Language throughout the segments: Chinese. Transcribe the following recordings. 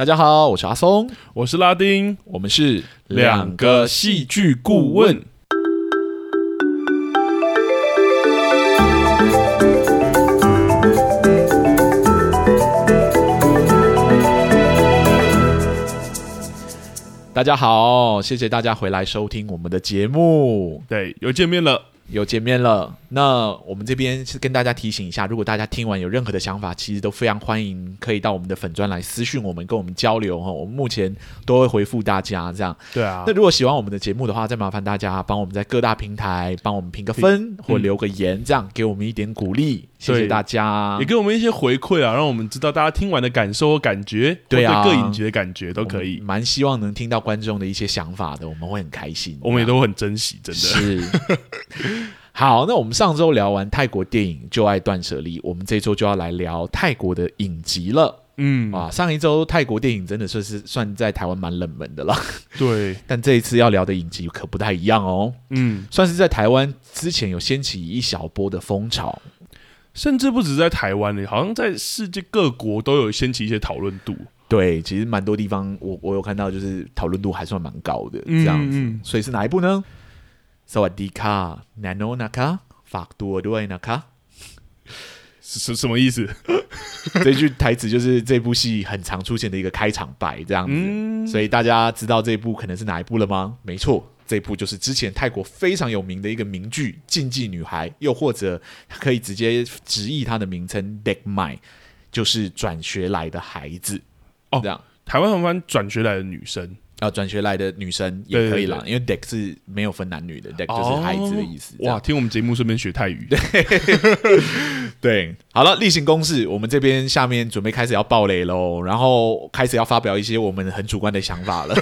大家好，我是阿松，我是拉丁，我们是两个戏剧顾问。大家好，谢谢大家回来收听我们的节目。对，又见面了。又见面了，那我们这边是跟大家提醒一下，如果大家听完有任何的想法，其实都非常欢迎可以到我们的粉砖来私讯我们，跟我们交流哈。我们目前都会回复大家这样。对啊。那如果喜欢我们的节目的话，再麻烦大家帮我们在各大平台帮我们评个分或留个言，这样给我们一点鼓励。谢谢大家，也给我们一些回馈啊，让我们知道大家听完的感受和感觉，对啊，各影集的感觉都可以。蛮希望能听到观众的一些想法的，我们会很开心，我们也都很珍惜，真的是。好，那我们上周聊完泰国电影《就爱断舍离》，我们这周就要来聊泰国的影集了。嗯啊，上一周泰国电影真的算是算在台湾蛮冷门的了。对，但这一次要聊的影集可不太一样哦。嗯，算是在台湾之前有掀起一小波的风潮，甚至不止在台湾呢，好像在世界各国都有掀起一些讨论度。对，其实蛮多地方我我有看到，就是讨论度还算蛮高的这样子。嗯嗯，所以是哪一部呢？สวัสดีค่ะนาโนนะคะฝากตัวด้วยนะคะ是什么意思？这句台词就是这部戏很常出现的一个开场白，这样子。嗯、所以大家知道这一部可能是哪一部了吗？没错，这一部就是之前泰国非常有名的一个名剧《禁忌女孩》，又或者可以直接直译它的名称 “Dec Mai”，就是转学来的孩子。哦，这样，台湾很翻转学来的女生。 啊，转学来的女生也可以啦，因为 deck 是没有分男女的，deck 就是孩子的意思。哇，听我们节目顺便学泰语。对，好了，例行公事，我们这边下面准备开始要爆雷喽，然后开始要发表一些我们很主观的想法了。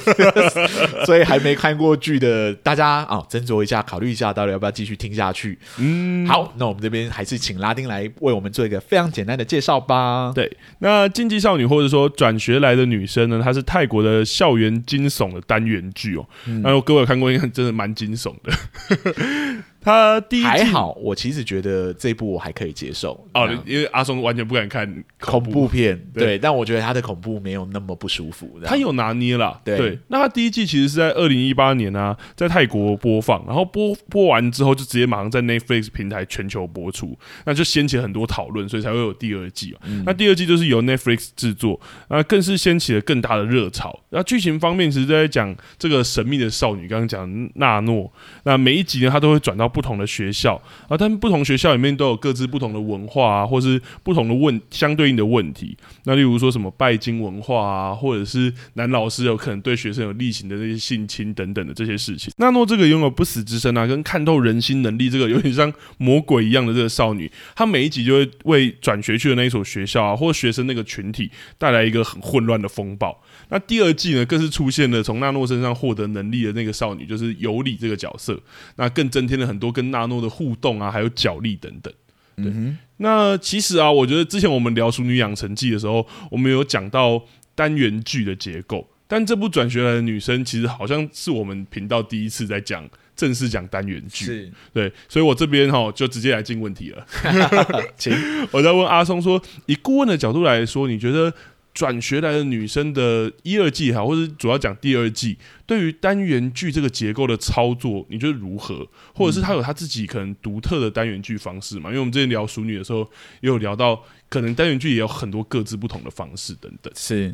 所以还没看过剧的大家啊，斟酌一下，考虑一下，到底要不要继续听下去。嗯，好，那我们这边还是请拉丁来为我们做一个非常简单的介绍吧。对，那竞技少女或者说转学来的女生呢，她是泰国的校园惊悚的单元剧哦，然后各位有看过，应该真的蛮惊悚的。他第一还好，我其实觉得这部我还可以接受哦，因为阿松完全不敢看恐怖，片，对，对，但我觉得他的恐怖没有那么不舒服，他有拿捏了，对，对。那他第一季其实是在二零一八年啊，在泰国播放，然后播播完之后就直接马上在 Netflix 平台全球播出，那就掀起很多讨论，所以才会有第二季，嗯、那第二季就是由 Netflix 制作，那更是掀起了更大的热潮。那剧情方面，其实在讲这个神秘的少女，刚刚讲娜诺，那每一集呢，他都会转到。不同的学校啊，但不同学校里面都有各自不同的文化啊，或是不同的问相对应的问题。那例如说什么拜金文化啊，或者是男老师有可能对学生有例行的那些性侵等等的这些事情。娜诺这个拥有不死之身啊，跟看透人心能力，这个有点像魔鬼一样的这个少女，她每一集就会为转学去的那一所学校啊，或学生那个群体带来一个很混乱的风暴。那第二季呢，更是出现了从娜诺身上获得能力的那个少女，就是尤里这个角色，那更增添了很多。跟娜诺的互动啊，还有角力等等。对，嗯、那其实啊，我觉得之前我们聊《熟女养成记》的时候，我们有讲到单元剧的结构，但这部转学来的女生，其实好像是我们频道第一次在讲正式讲单元剧。对，所以我这边哈就直接来进问题了。请我在问阿松说，以顾问的角度来说，你觉得？转学来的女生的一二季哈，或者主要讲第二季，对于单元剧这个结构的操作，你觉得如何？或者是他有他自己可能独特的单元剧方式嘛？因为我们之前聊熟女的时候，也有聊到，可能单元剧也有很多各自不同的方式等等。是，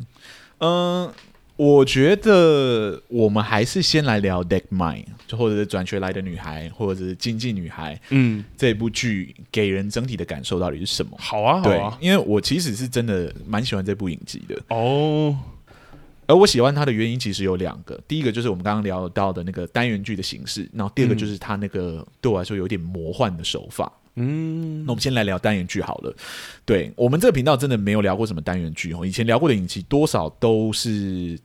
嗯、我觉得我们还是先来聊《Deck Mine》，就或者是转学来的女孩，或者是经济女孩。嗯，这部剧给人整体的感受到底是什么？好啊，好啊，因为我其实是真的蛮喜欢这部影集的哦。而我喜欢它的原因其实有两个，第一个就是我们刚刚聊到的那个单元剧的形式，然后第二个就是它那个对我来说有点魔幻的手法。嗯，那我们先来聊单元剧好了。对，我们这个频道真的没有聊过什么单元剧哦，以前聊过的影集多少都是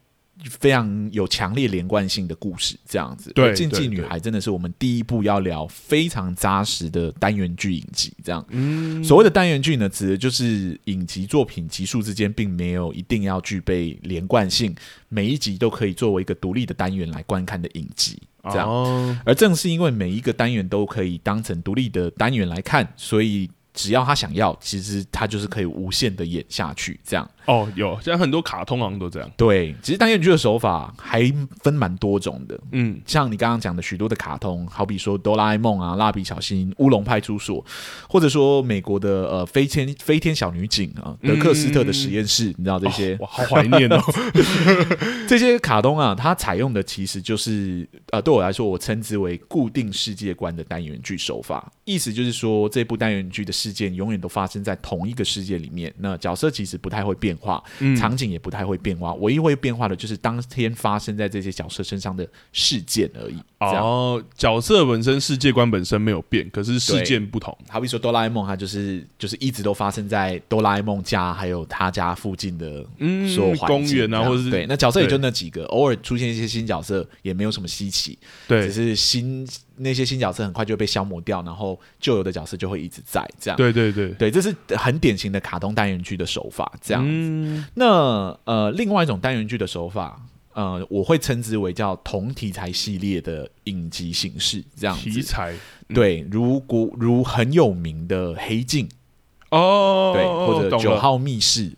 非常有强烈连贯性的故事，这样子。对，禁忌女孩真的是我们第一部要聊非常扎实的单元剧影集，这样。嗯，所谓的单元剧呢，指的就是影集作品集数之间并没有一定要具备连贯性，每一集都可以作为一个独立的单元来观看的影集。这样，而正是因为每一个单元都可以当成独立的单元来看，所以只要他想要，其实他就是可以无限的演下去。这样哦，有，现在很多卡通好像都这样。对，其实单元剧的手法还分蛮多种的。嗯，像你刚刚讲的许多的卡通，好比说哆啦 A 梦啊、蜡笔小新、乌龙派出所，或者说美国的呃飞天飞天小女警啊、德克斯特的实验室，嗯、你知道这些？我、哦、好怀念哦。这些卡通啊，它采用的其实就是呃，对我来说，我称之为固定世界观的单元剧手法。意思就是说，这部单元剧的事件永远都发生在同一个世界里面，那角色其实不太会变化，嗯、场景也不太会变化，唯一会变化的就是当天发生在这些角色身上的事件而已。哦，角色本身世界观本身没有变，可是事件不同。好比说哆啦 A 梦，它就是就是一直都发生在哆啦 A 梦家，还有他家附近的所有公园啊，或者是对，那角色也就那几个，偶尔出现一些新角色，也没有什么稀奇，对，只是新。那些新角色很快就被消磨掉，然后旧有的角色就会一直在这样。对对对对，这是很典型的卡通单元剧的手法，这样子。嗯、那呃，另外一种单元剧的手法，呃，我会称之为叫同题材系列的影集形式，这样子。题材、嗯、对，如果如很有名的《黑镜》哦，对，或者《九号密室》。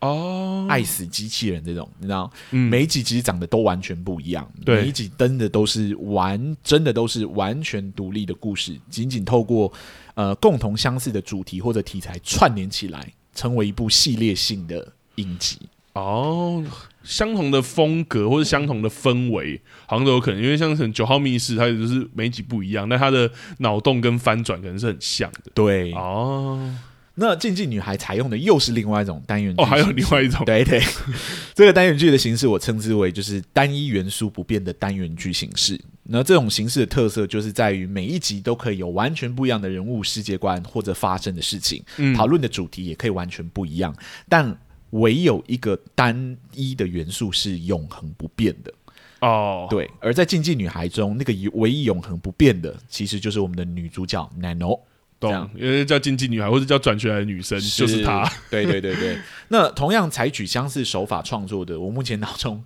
哦，爱死机器人这种，你知道，嗯、每一集其实长得都完全不一样，每一集登的都是完，真的都是完全独立的故事，仅仅透过呃共同相似的主题或者题材串联起来，成为一部系列性的影集。哦，相同的风格或者相同的氛围，好像都有可能，因为像是九号密室，它也就是每一集不一样，但它的脑洞跟翻转可能是很像的。对，哦。那竞技女孩采用的又是另外一种单元剧，哦，还有另外一种，对对，这个单元剧的形式我称之为就是单一元素不变的单元剧形式。那这种形式的特色就是在于每一集都可以有完全不一样的人物世界观或者发生的事情，嗯，讨论的主题也可以完全不一样，但唯有一个单一的元素是永恒不变的哦。对，而在竞技女孩中，那个唯一永恒不变的，其实就是我们的女主角 Nano。懂，因为叫经济女孩或者叫转学来的女生，是就是她。对对对对，那同样采取相似手法创作的，我目前脑中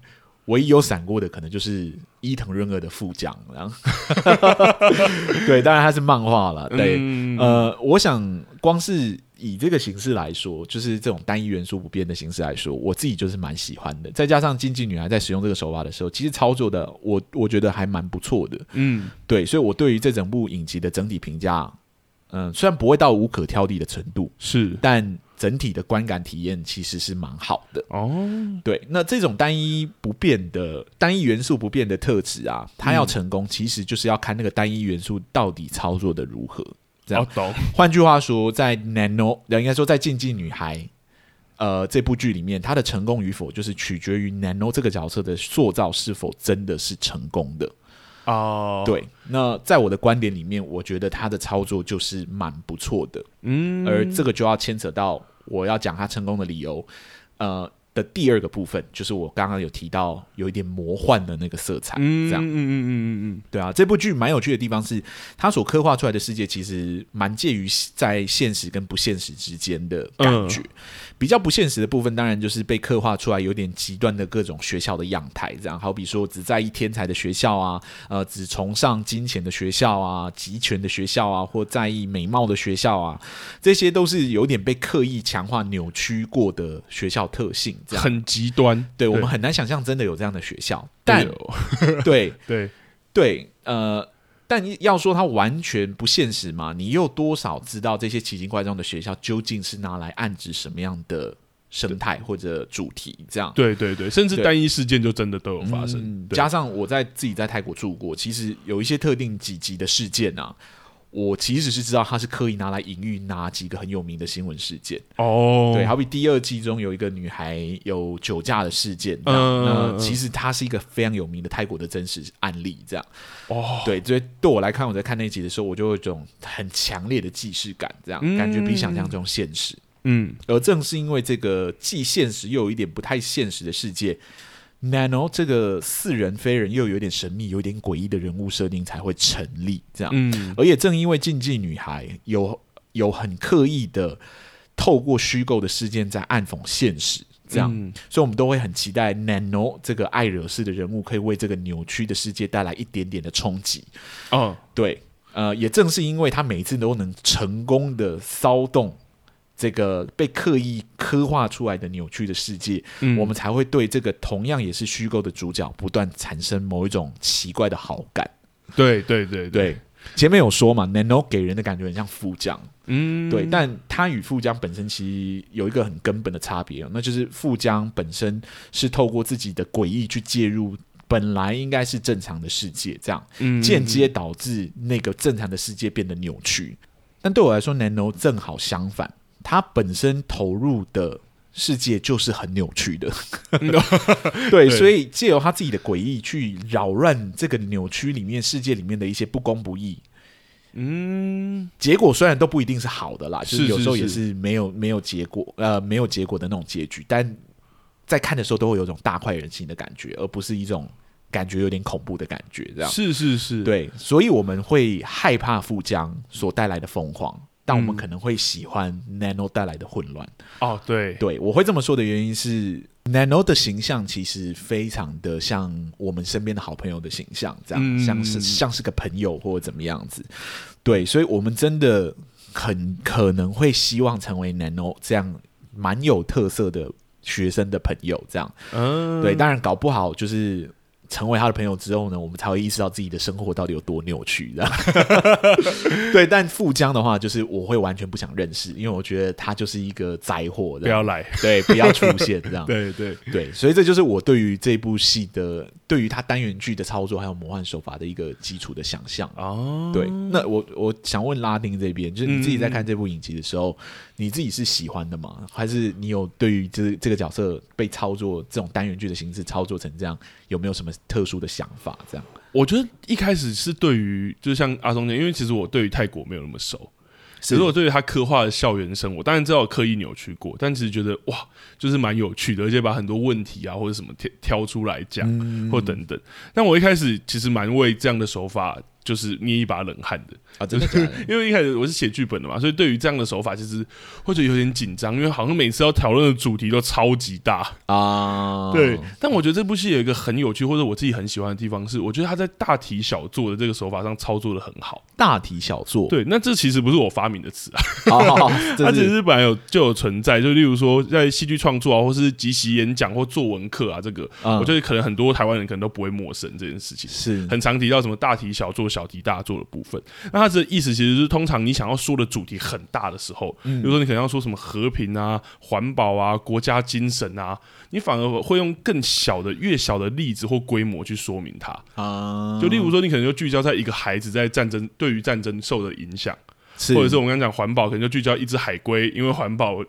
唯一有闪过的，可能就是伊藤润二的副将。然后，对，当然它是漫画了。对，嗯、呃，我想光是以这个形式来说，就是这种单一元素不变的形式来说，我自己就是蛮喜欢的。再加上经济女孩在使用这个手法的时候，其实操作的我我觉得还蛮不错的。嗯，对，所以我对于这整部影集的整体评价。嗯，虽然不会到无可挑剔的程度，是，但整体的观感体验其实是蛮好的哦。对，那这种单一不变的、单一元素不变的特质啊，它要成功，其实就是要看那个单一元素到底操作的如何。这样，懂。换句话说，在 Nano，应该说在竞技女孩，呃，这部剧里面，它的成功与否，就是取决于 Nano 这个角色的塑造是否真的是成功的。哦，对，那在我的观点里面，我觉得他的操作就是蛮不错的，嗯，而这个就要牵扯到我要讲他成功的理由，呃的第二个部分，就是我刚刚有提到有一点魔幻的那个色彩，嗯，这样，嗯嗯嗯嗯嗯，对啊，这部剧蛮有趣的地方是，它所刻画出来的世界其实蛮介于在现实跟不现实之间的感觉。嗯比较不现实的部分，当然就是被刻画出来有点极端的各种学校的样态，这样好比说只在意天才的学校啊，呃，只崇尚金钱的学校啊，集权的学校啊，或在意美貌的学校啊，这些都是有点被刻意强化、扭曲过的学校特性，这样很极端。对，对我们很难想象真的有这样的学校，但对对 对，对，呃。但要说它完全不现实嘛？你又多少知道这些奇形怪状的学校究竟是拿来暗指什么样的生态或者主题？这样对对对，甚至单一事件就真的都有发生。嗯、加上我在自己在泰国住过，其实有一些特定几级的事件啊。我其实是知道他是刻意拿来隐喻哪几个很有名的新闻事件。哦，对，好比第二季中有一个女孩有酒驾的事件，嗯，那其实它是一个非常有名的泰国的真实案例，这样。哦，对，所以对我来看，我在看那集的时候，我就有一种很强烈的既视感，这样感觉比想象中现实，嗯，而正是因为这个既现实又有一点不太现实的世界。Nano 这个似人非人又有点神秘、有点诡异的人物设定才会成立，这样。嗯，而也正因为禁忌女孩有有很刻意的透过虚构的事件在暗讽现实，这样，嗯、所以我们都会很期待 Nano 这个爱惹事的人物可以为这个扭曲的世界带来一点点的冲击。嗯，对，呃，也正是因为他每一次都能成功的骚动。这个被刻意刻画出来的扭曲的世界，嗯、我们才会对这个同样也是虚构的主角不断产生某一种奇怪的好感。对对对对，对，前面有说嘛，Nanon 给人的感觉很像富江，嗯，对，但他与富江本身其实有一个很根本的差别，那就是富江本身是透过自己的诡异去介入本来应该是正常的世界，这样。间接导致那个正常的世界变得扭曲。但对我来说，Nanon 正好相反，他本身投入的。世界就是很扭曲的，对，所以借由他自己的诡异去扰乱这个扭曲里面世界里面的一些不公不义，嗯，结果虽然都不一定是好的啦，就是有时候也是没有没有结果，呃，没有结果的那种结局，但在看的时候都会有种大快人心的感觉，而不是一种感觉有点恐怖的感觉，这样。是是是，对，所以我们会害怕富江所带来的疯狂。但我们可能会喜欢 Nanon 带来的混乱。哦，对。对，我会这么说的原因是 Nanon 的形象其实非常的像我们身边的好朋友的形象，这样、嗯、像是像是个朋友或者怎么样子，对，所以我们真的很可能会希望成为 Nanon 这样蛮有特色的学生的朋友，这样，嗯，对，当然搞不好就是。成为他的朋友之后呢，我们才会意识到自己的生活到底有多扭曲，这样。对，但富江的话，就是我会完全不想认识，因为我觉得他就是一个灾祸，不要来，对，不要出现这样。对对对，所以这就是我对于这部戏的，对于他单元剧的操作还有魔幻手法的一个基础的想象。哦，对，那我我想问拉丁这边，就是你自己在看这部影集的时候，嗯、你自己是喜欢的吗？还是你有对于这这个角色被操作这种单元剧的形式操作成这样，有没有什么？特殊的想法，这样我觉得一开始是对于，就像阿松讲，因为其实我对于泰国没有那么熟，只是我对于他刻画的校园生活，当然知道刻意扭曲过，但其实觉得哇，就是蛮有趣的，而且把很多问题啊或者什么挑挑出来讲，嗯、或等等。但我一开始其实蛮为这样的手法。就是捏一把冷汗的啊，真的？因为一开始我是写剧本的嘛，所以对于这样的手法，其实会觉得有点紧张，因为好像每次要讨论的主题都超级大啊。对，但我觉得这部戏有一个很有趣，或者我自己很喜欢的地方是，我觉得他在大题小做的这个手法上操作的很好。大题小做，对，那这其实不是我发明的词啊，它其实本来有就有存在，就例如说在戏剧创作啊，或是即席演讲或作文课啊，这个，我觉得可能很多台湾人可能都不会陌生这件事情，是很常提到什么大题小做。小题大做的部分，那它的意思其实是，通常你想要说的主题很大的时候，嗯、比如说你可能要说什么和平啊、环保啊、国家精神啊，你反而会用更小的、越小的例子或规模去说明它啊。就例如说，你可能就聚焦在一个孩子在战争对于战争受的影响。或者是我们刚刚讲环保，可能就聚焦一只海龟，因为环保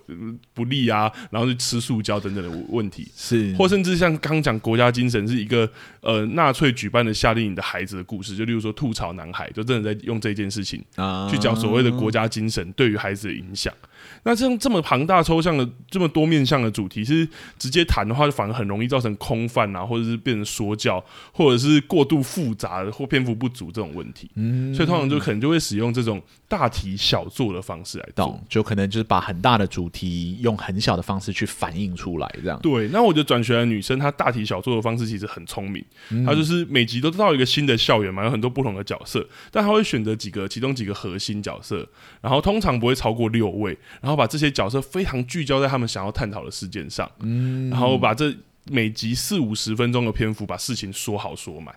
不利啊，然后去吃塑胶等等的问题。是，或甚至像刚刚讲国家精神是一个呃纳粹举办的夏令营的孩子的故事，就例如说吐槽男孩，就真的在用这件事情去讲所谓的国家精神对于孩子的影响。那这样这么庞大抽象的这么多面向的主题，是直接谈的话，就反而很容易造成空泛啊，或者是变成说教，或者是过度复杂或篇幅不足这种问题。嗯，所以通常就可能就会使用这种大题小做的方式来做，就可能就是把很大的主题用很小的方式去反映出来，这样。对，那我觉得转学的女生她大题小做的方式其实很聪明，嗯、她就是每集都到一个新的校园嘛，有很多不同的角色，但她会选择几个其中几个核心角色，然后通常不会超过六位，然后。然后把这些角色非常聚焦在他们想要探讨的事件上，嗯，然后把这每集四五十分钟的篇幅把事情说好说满。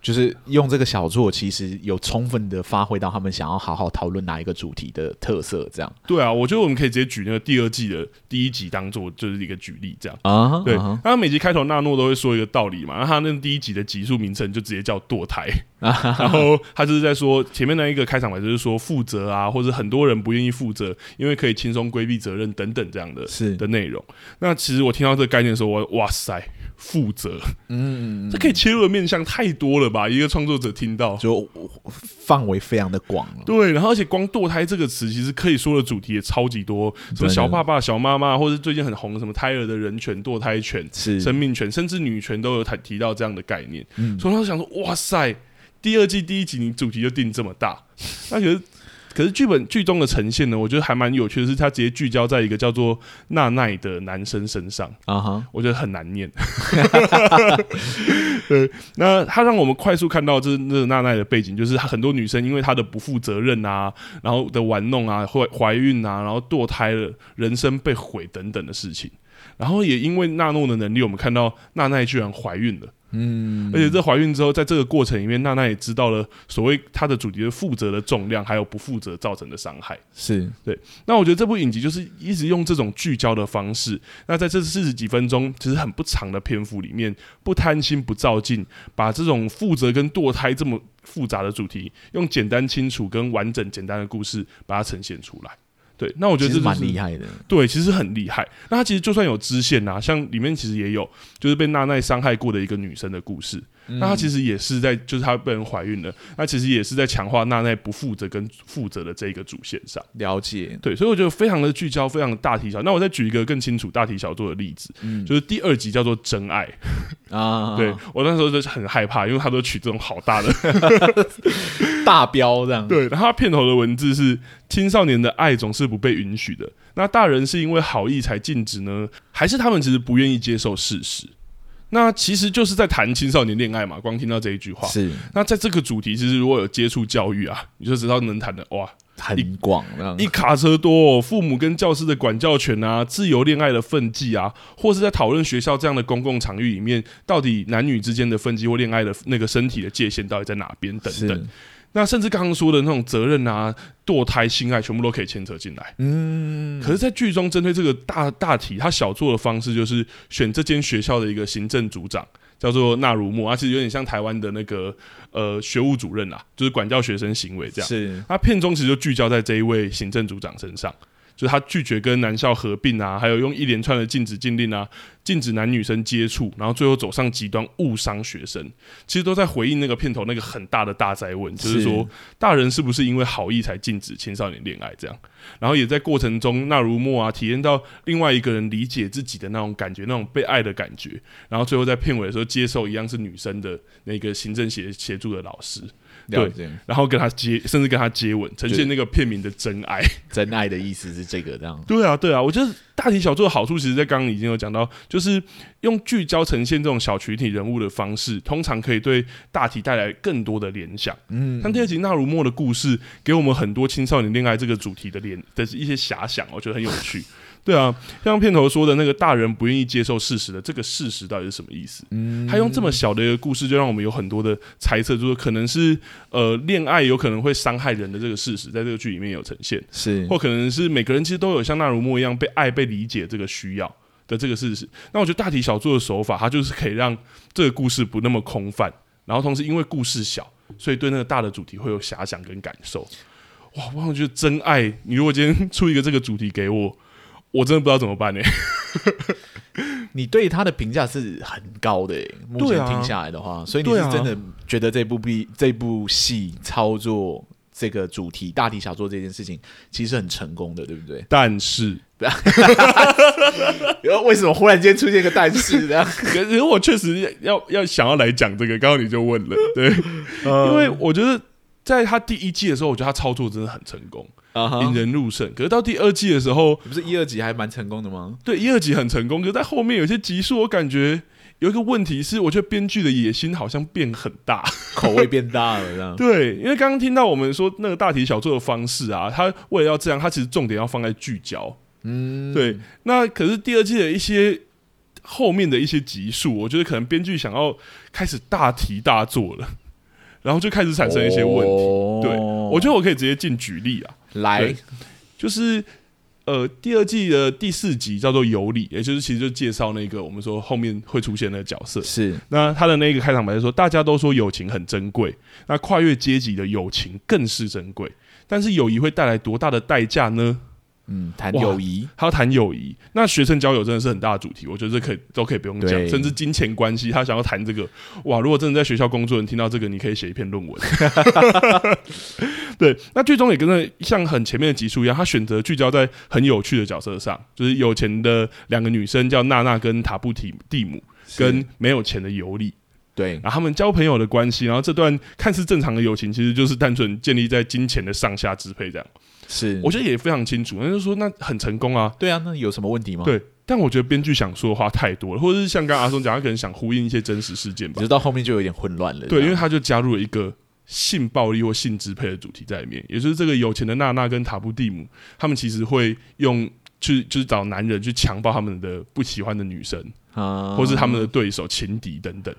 就是用这个小作，其实有充分的发挥到他们想要好好讨论哪一个主题的特色，这样。对啊，我觉得我们可以直接举那个第二季的第一集当做就是一个举例，这样啊。对，那每集开头纳诺都会说一个道理嘛，那他那第一集的集数名称就直接叫堕胎，然后他就是在说前面那一个开场白就是说负责啊，或者很多人不愿意负责，因为可以轻松规避责任等等这样的是的内容。那其实我听到这个概念的时候，我哇塞。负责，嗯，这可以切入的面向太多了吧？一个创作者听到就范围非常的广了。对，然后而且光“堕胎”这个词，其实可以说的主题也超级多，什么小爸爸、小妈妈，或者最近很红的什么胎儿的人权、堕胎权、是生命权，甚至女权都有提提到这样的概念。嗯，所以他想说，哇塞，第二季第一集你主题就定这么大，那可是。可是剧本剧中的呈现呢，我觉得还蛮有趣的是，他直接聚焦在一个叫做娜奈的男生身上啊哈，uh huh. 我觉得很难念。对，那他让我们快速看到这那个娜奈的背景，就是很多女生因为她的不负责任啊，然后的玩弄啊，怀怀孕啊，然后堕胎了，人生被毁等等的事情。然后也因为娜诺的能力，我们看到娜奈居然怀孕了。嗯，而且这怀孕之后，在这个过程里面，娜娜也知道了所谓她的主题的负责的重量，还有不负责造成的伤害。是对。那我觉得这部影集就是一直用这种聚焦的方式。那在这四十几分钟，其实很不长的篇幅里面，不贪心不照进，把这种负责跟堕胎这么复杂的主题，用简单清楚跟完整简单的故事把它呈现出来。对，那我觉得这是蛮厉害的。对，其实很厉害。那他其实就算有支线呐、啊，像里面其实也有，就是被娜奈伤害过的一个女生的故事。嗯、那他其实也是在，就是他被人怀孕了，那其实也是在强化娜奈不负责跟负责的这一个主线上。了解。对，所以我觉得非常的聚焦，非常的大题小。那我再举一个更清楚大题小做的例子，嗯、就是第二集叫做《真爱》啊。对，我那时候就是很害怕，因为他都取这种好大的 大标这样。对，然后他片头的文字是。青少年的爱总是不被允许的。那大人是因为好意才禁止呢，还是他们其实不愿意接受事实？那其实就是在谈青少年恋爱嘛。光听到这一句话，是。那在这个主题，其实如果有接触教育啊，你就知道能谈的哇，很广。一卡车多，父母跟教师的管教权啊，自由恋爱的分际啊，或是在讨论学校这样的公共场域里面，到底男女之间的分际或恋爱的那个身体的界限到底在哪边等等。那甚至刚刚说的那种责任啊、堕胎、性爱，全部都可以牵扯进来。嗯，可是，在剧中针对这个大大题，他小做的方式就是选这间学校的一个行政组长，叫做纳如墨，他其实有点像台湾的那个呃学务主任啊，就是管教学生行为这样。是，他片中其实就聚焦在这一位行政组长身上。就是他拒绝跟男校合并啊，还有用一连串的禁止禁令啊，禁止男女生接触，然后最后走上极端误伤学生，其实都在回应那个片头那个很大的大灾问，就是说大人是不是因为好意才禁止青少年恋爱这样？然后也在过程中，那如墨啊体验到另外一个人理解自己的那种感觉，那种被爱的感觉，然后最后在片尾的时候接受一样是女生的那个行政协协助的老师。对，然后跟他接，甚至跟他接吻，呈现那个片名的真爱。真爱的意思是这个这样。对啊，对啊，我觉得大题小做的好处，其实，在刚刚已经有讲到，就是用聚焦呈现这种小群体人物的方式，通常可以对大题带来更多的联想。嗯，像第二集纳如墨的故事，给我们很多青少年恋爱这个主题的联的一些遐想，我觉得很有趣。对啊，像片头说的那个大人不愿意接受事实的这个事实到底是什么意思？嗯，他用这么小的一个故事，就让我们有很多的猜测，就是可能是呃恋爱有可能会伤害人的这个事实，在这个剧里面有呈现，是或可能是每个人其实都有像纳如墨一样被爱、被理解这个需要的这个事实。那我觉得大题小做的手法，它就是可以让这个故事不那么空泛，然后同时因为故事小，所以对那个大的主题会有遐想跟感受。哇，我觉得真爱，你如果今天出一个这个主题给我。我真的不知道怎么办呢、欸。你对他的评价是很高的、欸，目前听下来的话，啊、所以你是真的觉得这部戏、这部戏操作这个主题大题小做这件事情其实很成功的，对不对？但是，为什么忽然间出现一个但是呢？可是我确实要要想要来讲这个，刚刚你就问了，对，因为我觉得在他第一季的时候，我觉得他操作真的很成功。引人入胜，可是到第二季的时候，不是一二集还蛮成功的吗？对，一二集很成功，可是在后面有些集数，我感觉有一个问题是，我觉得编剧的野心好像变很大，口味变大了，这样。对，因为刚刚听到我们说那个大题小做的方式啊，他为了要这样，他其实重点要放在聚焦。嗯，对。那可是第二季的一些后面的一些集数，我觉得可能编剧想要开始大题大做了，然后就开始产生一些问题。哦、对，我觉得我可以直接进举例啊。来，就是呃，第二季的第四集叫做《有理》，也就是其实就介绍那个我们说后面会出现的角色。是，那他的那个开场白就说，大家都说友情很珍贵，那跨越阶级的友情更是珍贵，但是友谊会带来多大的代价呢？嗯，谈友谊，他要谈友谊，那学生交友真的是很大的主题，我觉得这可以都可以不用讲，甚至金钱关系，他想要谈这个，哇，如果真的在学校工作人听到这个，你可以写一篇论文。对，那剧中也跟着像很前面的集数一样，他选择聚焦在很有趣的角色上，就是有钱的两个女生叫娜娜跟塔布提蒂姆，跟没有钱的尤里。对，然后他们交朋友的关系，然后这段看似正常的友情，其实就是单纯建立在金钱的上下支配这样。是，我觉得也非常清楚，那就是说那很成功啊。对啊，那有什么问题吗？对，但我觉得编剧想说的话太多了，或者是像刚刚阿松讲，他可能想呼应一些真实事件吧。直到后面就有点混乱了。对，因为他就加入了一个性暴力或性支配的主题在里面，也就是这个有钱的娜娜跟塔布蒂姆，他们其实会用去就是找男人去强暴他们的不喜欢的女生啊，或是他们的对手、情敌等等。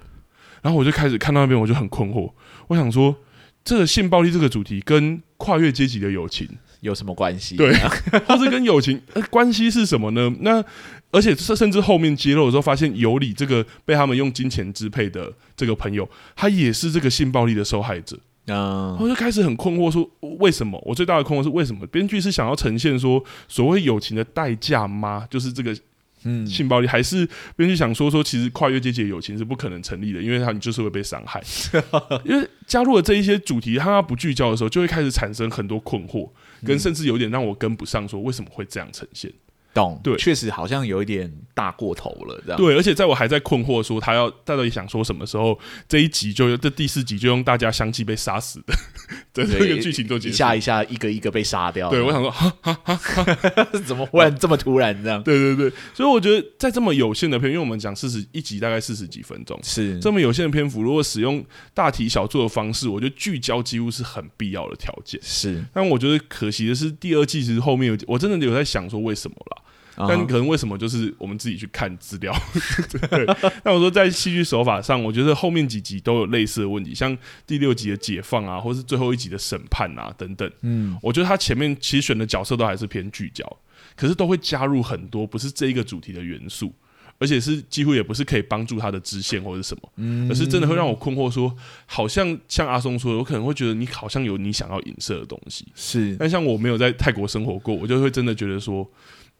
然后我就开始看到那边，我就很困惑。我想说，这个性暴力这个主题跟跨越阶级的友情有什么关系？对，或是跟友情 关系是什么呢？那而且甚至后面揭露的时候，发现尤里这个被他们用金钱支配的这个朋友，他也是这个性暴力的受害者。嗯，我就开始很困惑，说为什么？我最大的困惑是为什么？编剧是想要呈现说所谓友情的代价吗？就是这个。嗯，性暴力还是编剧想说说，其实跨越阶级的友情是不可能成立的，因为他你就是会被伤害。因为加入了这一些主题，他不聚焦的时候，就会开始产生很多困惑，跟甚至有点让我跟不上，说为什么会这样呈现。懂，对，确实好像有一点大过头了，这样。对，而且在我还在困惑说他要他到底想说什么时候，这一集就这第四集就用大家相继被杀死的 这个剧情就结束，一下一下一个一个被杀掉。对，我想说，哈哈哈哈怎么忽然这么突然这样？对对对，所以我觉得在这么有限的篇，因为我们讲四十一集大概四十几分钟，是这么有限的篇幅，如果使用大题小做的方式，我觉得聚焦几乎是很必要的条件。是，但我觉得可惜的是，第二季其实后面有，我真的有在想说为什么啦。但可能为什么就是我们自己去看资料？对。那我说在戏剧手法上，我觉得后面几集都有类似的问题，像第六集的解放啊，或是最后一集的审判啊等等。嗯，我觉得他前面其实选的角色都还是偏聚焦，可是都会加入很多不是这一个主题的元素，而且是几乎也不是可以帮助他的支线或者什么，嗯，而是真的会让我困惑说，好像像阿松说的，我可能会觉得你好像有你想要影射的东西，是。但像我没有在泰国生活过，我就会真的觉得说。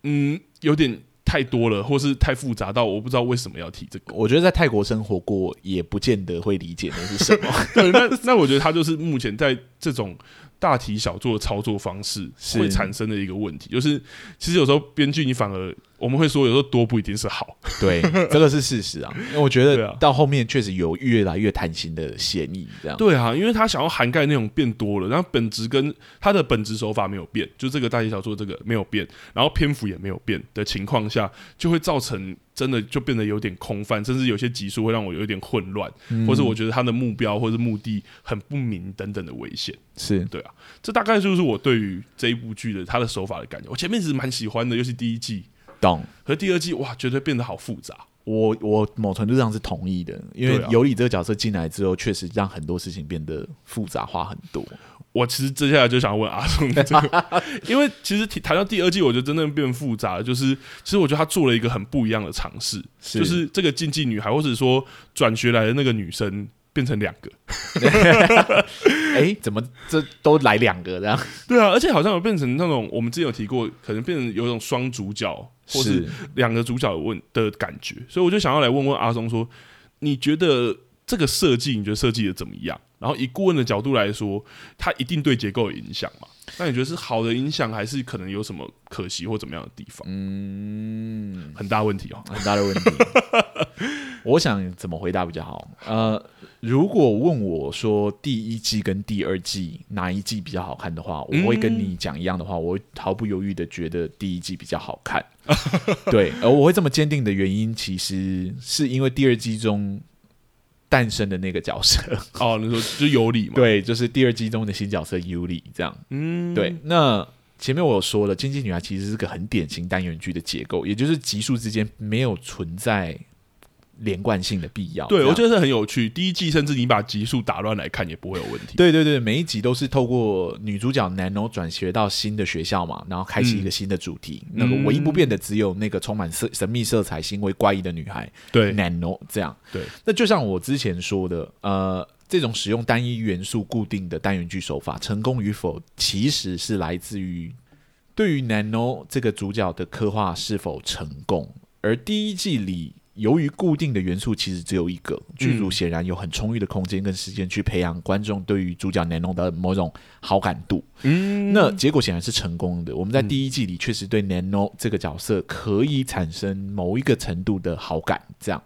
嗯，有点太多了，或是太复杂到我不知道为什么要提这个。我觉得在泰国生活过，也不见得会理解那是什么。对，那那我觉得他就是目前在这种大题小做的操作方式会产生的一个问题，就是其实有时候编剧你反而。我们会说，有时候多不一定是好，对，这个是事实啊。因为我觉得到后面确实有越来越贪心的嫌疑，这样。对啊，因为他想要涵盖内容变多了，然后本质跟他的本质手法没有变，就这个大题小做这个没有变，然后篇幅也没有变的情况下，就会造成真的就变得有点空泛，甚至有些集数会让我有点混乱，嗯、或是我觉得他的目标或者目的很不明等等的危险。是对啊，这大概就是我对于这一部剧的他的手法的感觉。我前面其实蛮喜欢的，尤其第一季。懂，和第二季哇，觉得变得好复杂。我我某程度上是同意的，因为尤里这个角色进来之后，确实让很多事情变得复杂化很多。我其实接下来就想问阿松这个，因为其实谈到第二季，我觉得真正变复杂了，就是其实我觉得他做了一个很不一样的尝试，就是这个竞技女孩，或者说转学来的那个女生。变成两个，哎、欸，怎么这都来两个这样？对啊，而且好像有变成那种我们之前有提过，可能变成有一种双主角，或是两个主角问的感觉。所以我就想要来问问阿松说，你觉得这个设计，你觉得设计的怎么样？然后以顾问的角度来说，它一定对结构有影响吗？那你觉得是好的影响，还是可能有什么可惜或怎么样的地方？嗯，很大问题哦，很大的问题。我想怎么回答比较好？呃，如果问我说第一季跟第二季哪一季比较好看的话，我会跟你讲一样的话，我会毫不犹豫的觉得第一季比较好看。对，而我会这么坚定的原因，其实是因为第二季中诞生的那个角色。哦，你说就尤里嘛？对，就是第二季中的新角色尤里这样。嗯，对。那前面我有说了，《经济女孩》其实是个很典型单元剧的结构，也就是集数之间没有存在。连贯性的必要，对，我觉得是很有趣。第一季甚至你把集数打乱来看也不会有问题。对对对，每一集都是透过女主角 Nano 转学到新的学校嘛，然后开启一个新的主题。嗯、那个唯一不变的只有那个充满色神秘色彩、行为怪异的女孩。对，Nano 这样。对，那就像我之前说的，呃，这种使用单一元素固定的单元剧手法成功与否，其实是来自于对于 Nano 这个主角的刻画是否成功。而第一季里。由于固定的元素其实只有一个，剧组显然有很充裕的空间跟时间去培养观众对于主角 Nano 的某种好感度。嗯，那结果显然是成功的。我们在第一季里确实对 Nano 这个角色可以产生某一个程度的好感。这样，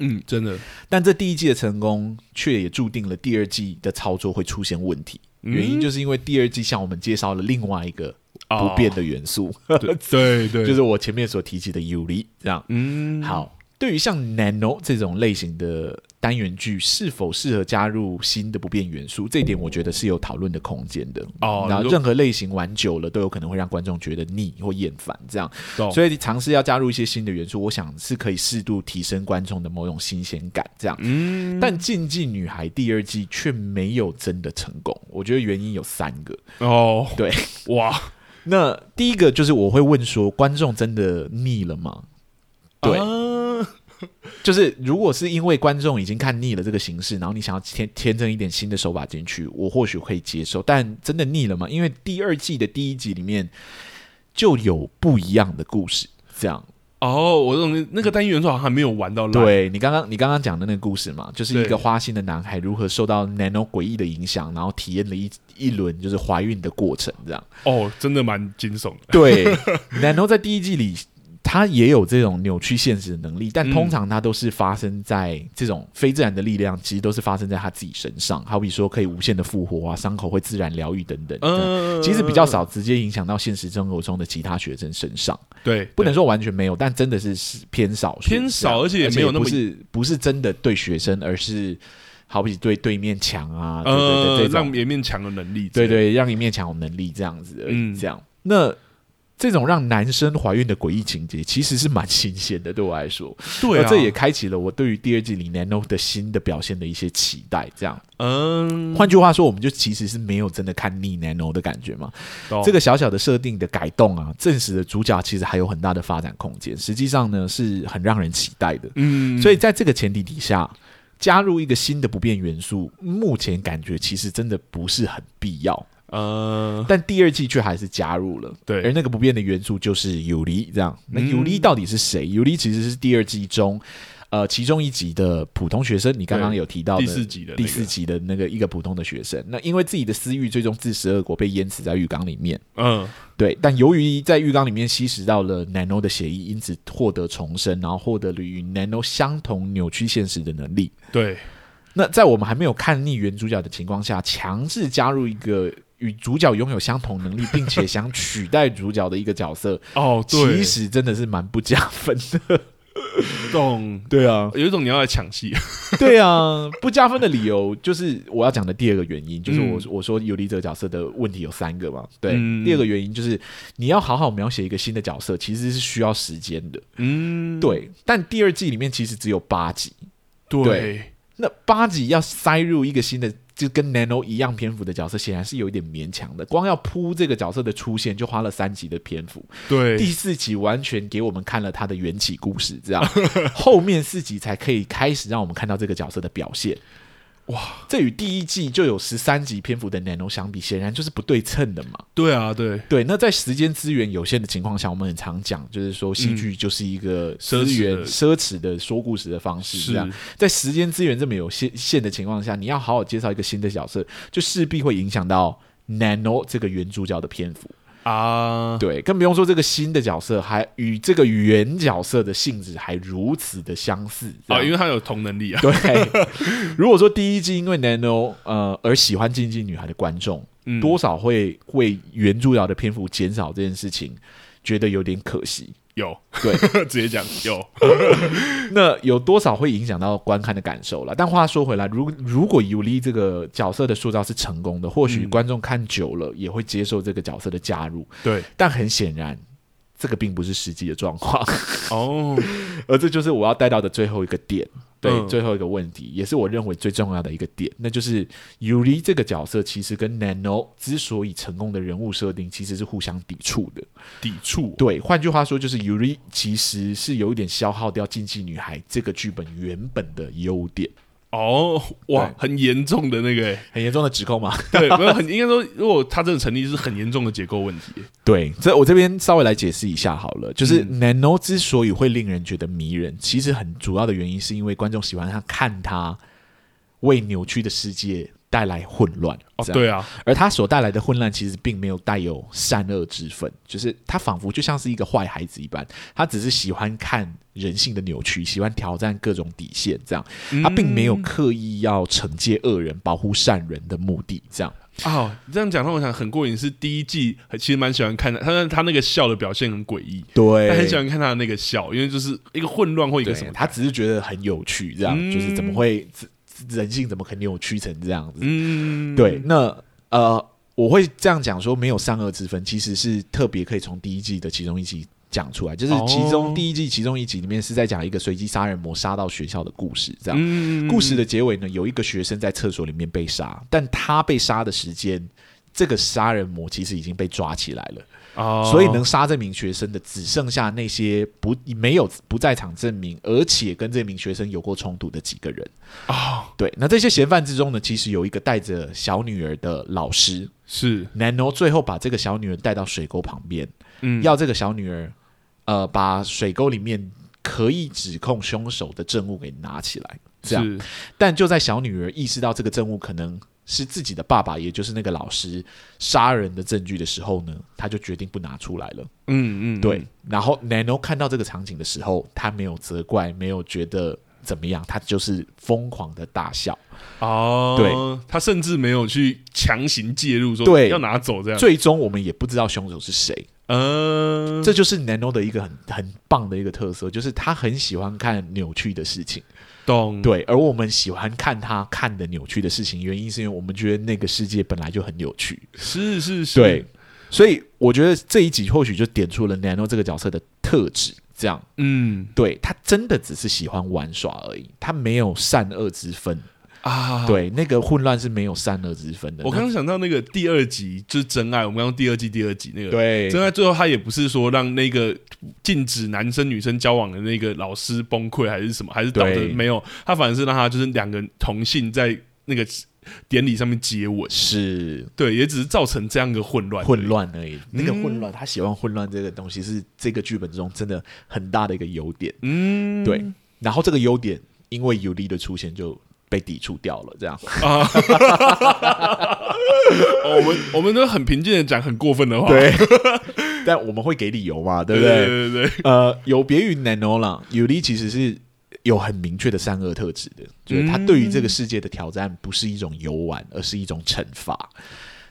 嗯，真的。但这第一季的成功，却也注定了第二季的操作会出现问题。嗯、原因就是因为第二季向我们介绍了另外一个不变的元素，哦、对对，对 就是我前面所提及的尤里。这样，嗯，好。对于像 Nano 这种类型的单元剧，是否适合加入新的不变元素？这一点我觉得是有讨论的空间的。哦，然后任何类型玩久了，都有可能会让观众觉得腻或厌烦。这样，哦、所以尝试要加入一些新的元素，我想是可以适度提升观众的某种新鲜感。这样，嗯，但《竞技女孩》第二季却没有真的成功。我觉得原因有三个。哦，对，哇，那第一个就是我会问说，观众真的腻了吗？对。啊 就是，如果是因为观众已经看腻了这个形式，然后你想要添添增一点新的手法进去，我或许可以接受。但真的腻了吗？因为第二季的第一集里面就有不一样的故事，这样。哦，我认为那个单元素好像还没有玩到。对，你刚刚你刚刚讲的那个故事嘛，就是一个花心的男孩如何受到 Nano 诡异的影响，然后体验了一一轮就是怀孕的过程，这样。哦，真的蛮惊悚的。对，Nano 在第一季里。他也有这种扭曲现实的能力，但通常他都是发生在这种非自然的力量，其实都是发生在他自己身上。好比说，可以无限的复活啊，伤口会自然疗愈等等。嗯，其实比较少直接影响到现实生活中的其他学生身上。对，不能说完全没有，但真的是是偏少，偏少，而且也没有那么不是不是真的对学生，而是好比对对面墙啊，对对对，对，让一面墙的能力，对对，让一面墙有能力这样子而已。这样那。这种让男生怀孕的诡异情节，其实是蛮新鲜的，对我来说。对啊，这也开启了我对于第二季里 Nano 的新的表现的一些期待。这样，嗯，换句话说，我们就其实是没有真的看腻 Nano 的感觉嘛。哦，这个小小的设定的改动啊，证实了主角其实还有很大的发展空间。实际上呢，是很让人期待的。嗯，所以在这个前提底下，加入一个新的不变元素，目前感觉其实真的不是很必要。呃，但第二季却还是加入了，对，而那个不变的元素就是尤里，这样。那尤里到底是谁？尤里其实是第二季中，呃，其中一集的普通学生。你刚刚有提到的第四集的第四集的那个一个普通的学生，那因为自己的私欲，最终自食恶果，被淹死在浴缸里面。嗯，对。但由于在浴缸里面吸食到了 Nano 的血液，因此获得重生，然后获得了与 Nano 相同扭曲现实的能力。对。那在我们还没有看腻原主角的情况下，强制加入一个。与主角拥有相同能力，并且想取代主角的一个角色 哦，其实真的是蛮不加分的。懂？对啊，有一种你要来抢戏。对啊，不加分的理由就是我要讲的第二个原因，就是我我说尤里这个角色的问题有三个嘛。对，第二个原因就是你要好好描写一个新的角色，其实是需要时间的。嗯，对。但第二季里面其实只有八集，对，那八集要塞入一个新的。就跟 Nano 一样篇幅的角色，显然是有一点勉强的。光要铺这个角色的出现，就花了三集的篇幅。对，第四集完全给我们看了他的缘起故事，这样后面四集才可以开始让我们看到这个角色的表现。哇，这与第一季就有十三集篇幅的 Nano 相比，显然就是不对称的嘛。对啊，对对。那在时间资源有限的情况下，我们很常讲，就是说戏剧就是一个资源奢侈的说故事的方式。是啊，在时间资源这么有限限的情况下，你要好好介绍一个新的角色，就势必会影响到 Nano 这个原主角的篇幅。啊，对，更不用说这个新的角色还与这个原角色的性质还如此的相似啊，因为他有同能力啊。对，如果说第一季因为 Nano 呃而喜欢竞技女孩的观众，嗯、多少会为原著角的篇幅减少这件事情觉得有点可惜。有对，直接讲有，那有多少会影响到观看的感受了？但话说回来，如如果尤利这个角色的塑造是成功的，或许观众看久了也会接受这个角色的加入。对，但很显然。这个并不是实际的状况哦，而这就是我要带到的最后一个点，对，嗯、最后一个问题，也是我认为最重要的一个点，那就是尤里这个角色其实跟 Nano 之所以成功的人物设定其实是互相抵触的，抵触。对，换句话说，就是尤里其实是有一点消耗掉竞技女孩这个剧本原本的优点。哦，哇，很严重的那个，很严重的指控嘛？对，没有很应该说，如果他真的成立，是很严重的结构问题。对，这我这边稍微来解释一下好了，就是 Nano 之所以会令人觉得迷人，其实很主要的原因是因为观众喜欢他看他为扭曲的世界带来混乱。哦，对啊，而他所带来的混乱其实并没有带有善恶之分，就是他仿佛就像是一个坏孩子一般，他只是喜欢看人性的扭曲，喜欢挑战各种底线，这样，他并没有刻意要惩戒恶人、保护善人的目的，这样。哦，你这样讲让我想很过瘾。是第一季其实蛮喜欢看的，他他那个笑的表现很诡异，对，他很喜欢看他的那个笑，因为就是一个混乱或一个什么，他只是觉得很有趣，这样、嗯、就是怎么会人性怎么可能扭曲成这样子？嗯，对。那呃，我会这样讲说没有善恶之分，其实是特别可以从第一季的其中一集。讲出来，就是其中第一季其中一集里面是在讲一个随机杀人魔杀到学校的故事。这样，故事的结尾呢，有一个学生在厕所里面被杀，但他被杀的时间，这个杀人魔其实已经被抓起来了。哦，所以能杀这名学生的只剩下那些不没有不在场证明，而且跟这名学生有过冲突的几个人。哦，对，那这些嫌犯之中呢，其实有一个带着小女儿的老师，是 Nano 最后把这个小女儿带到水沟旁边，嗯，要这个小女儿。呃，把水沟里面可以指控凶手的证物给拿起来，这样。但就在小女儿意识到这个证物可能是自己的爸爸，也就是那个老师杀人的证据的时候呢，他就决定不拿出来了。嗯嗯，对。然后 Nano 看到这个场景的时候，他没有责怪，没有觉得怎么样，他就是疯狂的大笑。哦，对，他甚至没有去强行介入，说对要拿走这样。最终我们也不知道凶手是谁。嗯，这就是 Nano 的一个很很棒的一个特色，就是他很喜欢看扭曲的事情，懂？对，而我们喜欢看他看的扭曲的事情，原因是因为我们觉得那个世界本来就很扭曲，是是是，对，所以我觉得这一集或许就点出了 Nano 这个角色的特质，这样，嗯，对，他真的只是喜欢玩耍而已，他没有善恶之分。啊，对，那个混乱是没有善恶之分的。我刚刚想到那个第二集就是真爱，我们刚刚第二季第二集那个对真爱，最后他也不是说让那个禁止男生女生交往的那个老师崩溃还是什么，还是道德没有，他反而是让他就是两个同性在那个典礼上面接吻，是对，也只是造成这样一个混乱混乱而已。那个混乱，他喜欢混乱这个东西是这个剧本中真的很大的一个优点。嗯，对。然后这个优点因为尤利的出现就。被抵触掉了，这样 啊、哦？我们我们都很平静的讲很过分的话，对，但我们会给理由嘛，对不对？对对，对，对呃，有别于 Nano 啦，Yuri 其实是有很明确的善恶特质的，就是他对于这个世界的挑战不是一种游玩，而是一种惩罚。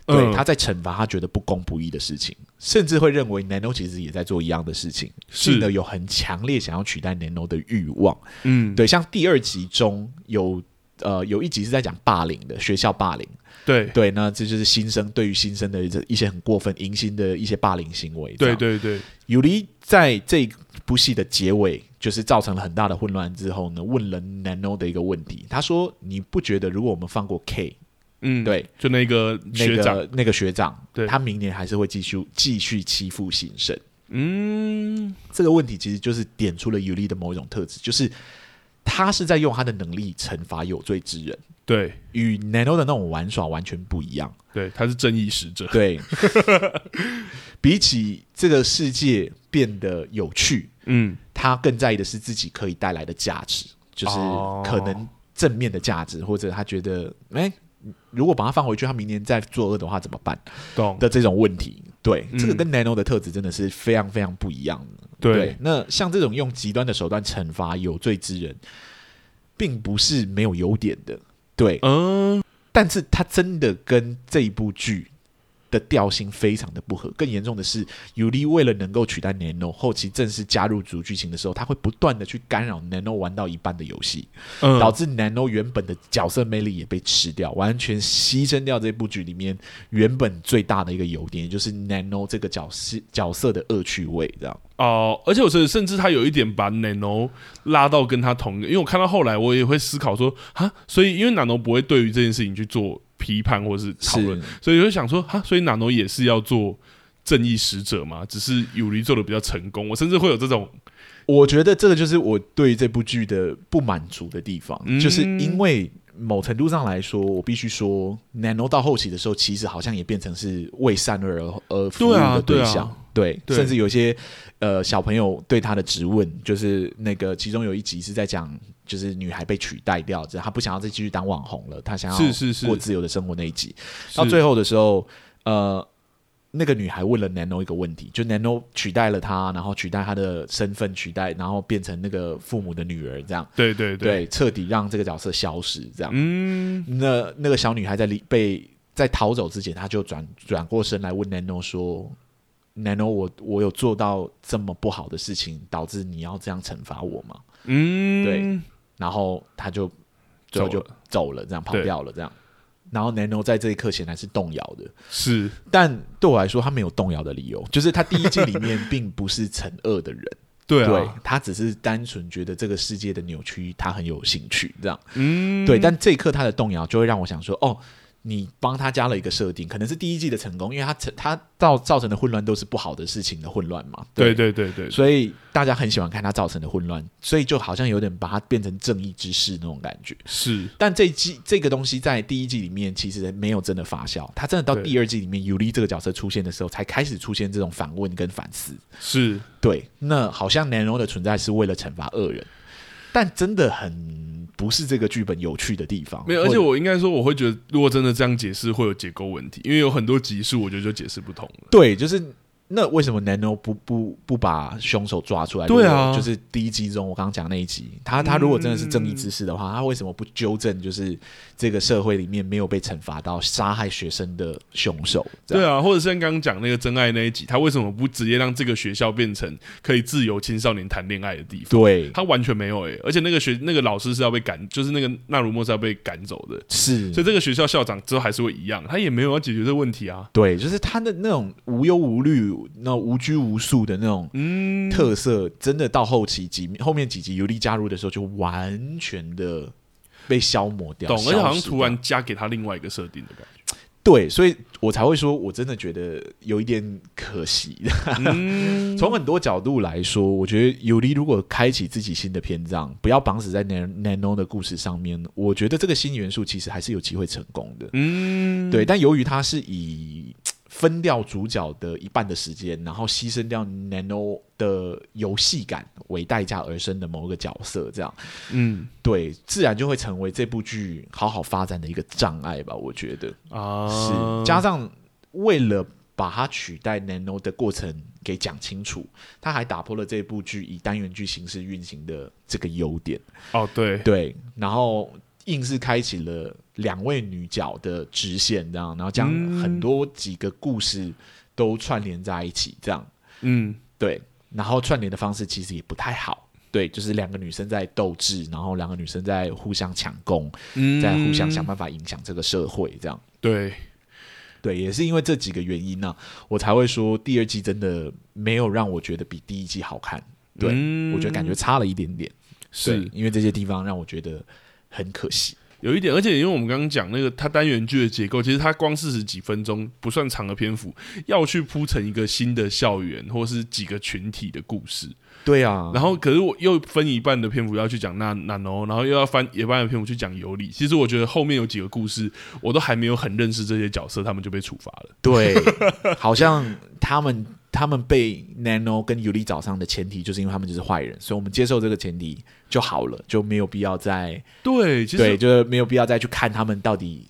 对，他在惩罚他觉得不公不义的事情，甚至会认为 Nano 其实也在做一样的事情，是的，有很强烈想要取代 Nano 的欲望。嗯，对，像第二集中有。呃，有一集是在讲霸凌的，学校霸凌。对对，那这就是新生对于新生的一些很过分、迎新的一些霸凌行为。对对对，尤里在这部戏的结尾，就是造成了很大的混乱之后呢，问了 Nano 的一个问题，他说：“你不觉得如果我们放过 K，嗯，对，就那个学长，那个那个学长，对，他明年还是会继续继续欺负新生？”嗯，这个问题其实就是点出了尤里的某一种特质，就是。他是在用他的能力惩罚有罪之人，对，与 Nano 的那种玩耍完全不一样。对，他是正义使者。对，比起这个世界变得有趣，嗯，他更在意的是自己可以带来的价值，就是可能正面的价值，或者他觉得，哎，如果把他放回去，他明年再作恶的话怎么办？懂的这种问题。对，这个跟 Nano 的特质真的是非常非常不一样的。对，对，那像这种用极端的手段惩罚有罪之人，并不是没有优点的。对，嗯，但是他真的跟这一部剧的调性非常的不合，更严重的是，尤里为了能够取代 Nano，后期正式加入主剧情的时候，他会不断的去干扰 Nano 玩到一半的游戏，嗯，导致 Nano 原本的角色魅力也被吃掉，完全牺牲掉这部剧里面原本最大的一个优点，也就是 Nano 这个角色角色的恶趣味，这样。哦，而且我觉得甚至他有一点把 Nano 拉到跟他同一个，因为我看到后来，我也会思考说，哈，所以因为 Nano 不会对于这件事情去做。批判或是讨论，所以就想说哈，所以 Nano 也是要做正义使者嘛？只是尤里做的比较成功，我甚至会有这种，我觉得这个就是我对这部剧的不满足的地方，嗯、就是因为某程度上来说，我必须说，Nano 到后期的时候，其实好像也变成是为善而而服务的对象。对，啊。对，啊、对，甚至有些呃小朋友对他的质问，就是那个其中有一集是在讲，就是女孩被取代掉，就是他不想要再继续当网红了，她想要过自由的生活那一集。到最后的时候，呃。那个女孩问了 Nano 一个问题，就 Nano 取代了她，然后取代她的身份，取代，然后变成那个父母的女儿，这样。对对对，彻底让这个角色消失，这样。嗯，那那个小女孩在离被在逃走之前，她就转转过身来问 Nano 说：“Nano，我我有做到这么不好的事情，导致你要这样惩罚我吗？”嗯，对。然后他就最后就走了，这样跑掉了，这样。然后 Nano 在这一刻显然是动摇的，是，但对我来说，他没有动摇的理由，就是他第一季里面并不是惩恶的人，对，对他只是单纯觉得这个世界的扭曲，他很有兴趣，这样，嗯，对，但这一刻他的动摇就会让我想说，哦。你帮他加了一个设定，可能是第一季的成功，因为他成他造造成的混乱都是不好的事情的混乱嘛。对对对对，所以大家很喜欢看他造成的混乱，所以就好像有点把它变成正义之士那种感觉。是，但这一季这个东西在第一季里面其实没有真的发酵，他真的到第二季里面尤利这个角色出现的时候，才开始出现这种反问跟反思。是对，那好像 Nano 的存在是为了惩罚恶人，但真的很。不是这个剧本有趣的地方，没有。而且我应该说，我会觉得，如果真的这样解释，会有结构问题，因为有很多集数，我觉得就解释不通了。对，就是。那为什么 Nano 不不不把凶手抓出来？对啊，就是第一集中我刚刚讲那一集，他他如果真的是正义之士的话，嗯，他为什么不纠正？就是这个社会里面没有被惩罚到杀害学生的凶手？对啊，或者是像刚刚讲那个真爱那一集，他为什么不直接让这个学校变成可以自由青少年谈恋爱的地方？对，他完全没有诶、欸，而且那个学那个老师是要被赶，就是那个纳鲁莫是要被赶走的，是，所以这个学校校长之后还是会一样，他也没有要解决这个问题啊。对，就是他的那种无忧无虑。那无拘无束的那种特色，嗯、真的到后期几后面几集尤利加入的时候，就完全的被消磨掉，懂？而且好像突然加给他另外一个设定的感觉。对，所以我才会说，我真的觉得有一点可惜。嗯、从很多角度来说，我觉得尤利如果开启自己新的篇章，不要绑死在 Nano 的故事上面，我觉得这个新元素其实还是有机会成功的。嗯，对。但由于他是以分掉主角的一半的时间，然后牺牲掉 Nano 的游戏感为代价而生的某个角色，这样，嗯，对，自然就会成为这部剧好好发展的一个障碍吧？我觉得啊，是加上为了把它取代 Nano 的过程给讲清楚，他还打破了这部剧以单元剧形式运行的这个优点。哦，对对，然后。硬是开启了两位女角的支线，这样，然后将很多几个故事都串联在一起，这样，嗯，对，然后串联的方式其实也不太好，对，就是两个女生在斗智，然后两个女生在互相抢攻，嗯，在互相想办法影响这个社会，这样，对，对，也是因为这几个原因呢、啊，我才会说第二季真的没有让我觉得比第一季好看，对、嗯、我觉得感觉差了一点点，是。因为这些地方让我觉得。很可惜，有一点，而且因为我们刚刚讲那个它单元剧的结构，其实它光四十几分钟不算长的篇幅，要去铺成一个新的校园或是几个群体的故事。对啊，然后可是我又分一半的篇幅要去讲那那然后又要翻一半的篇幅去讲尤里。其实我觉得后面有几个故事，我都还没有很认识这些角色，他们就被处罚了。对，好像他们。他们被 Nano 跟尤里找上的前提，就是因为他们就是坏人，所以我们接受这个前提就好了，就没有必要再对对，就是没有必要再去看他们到底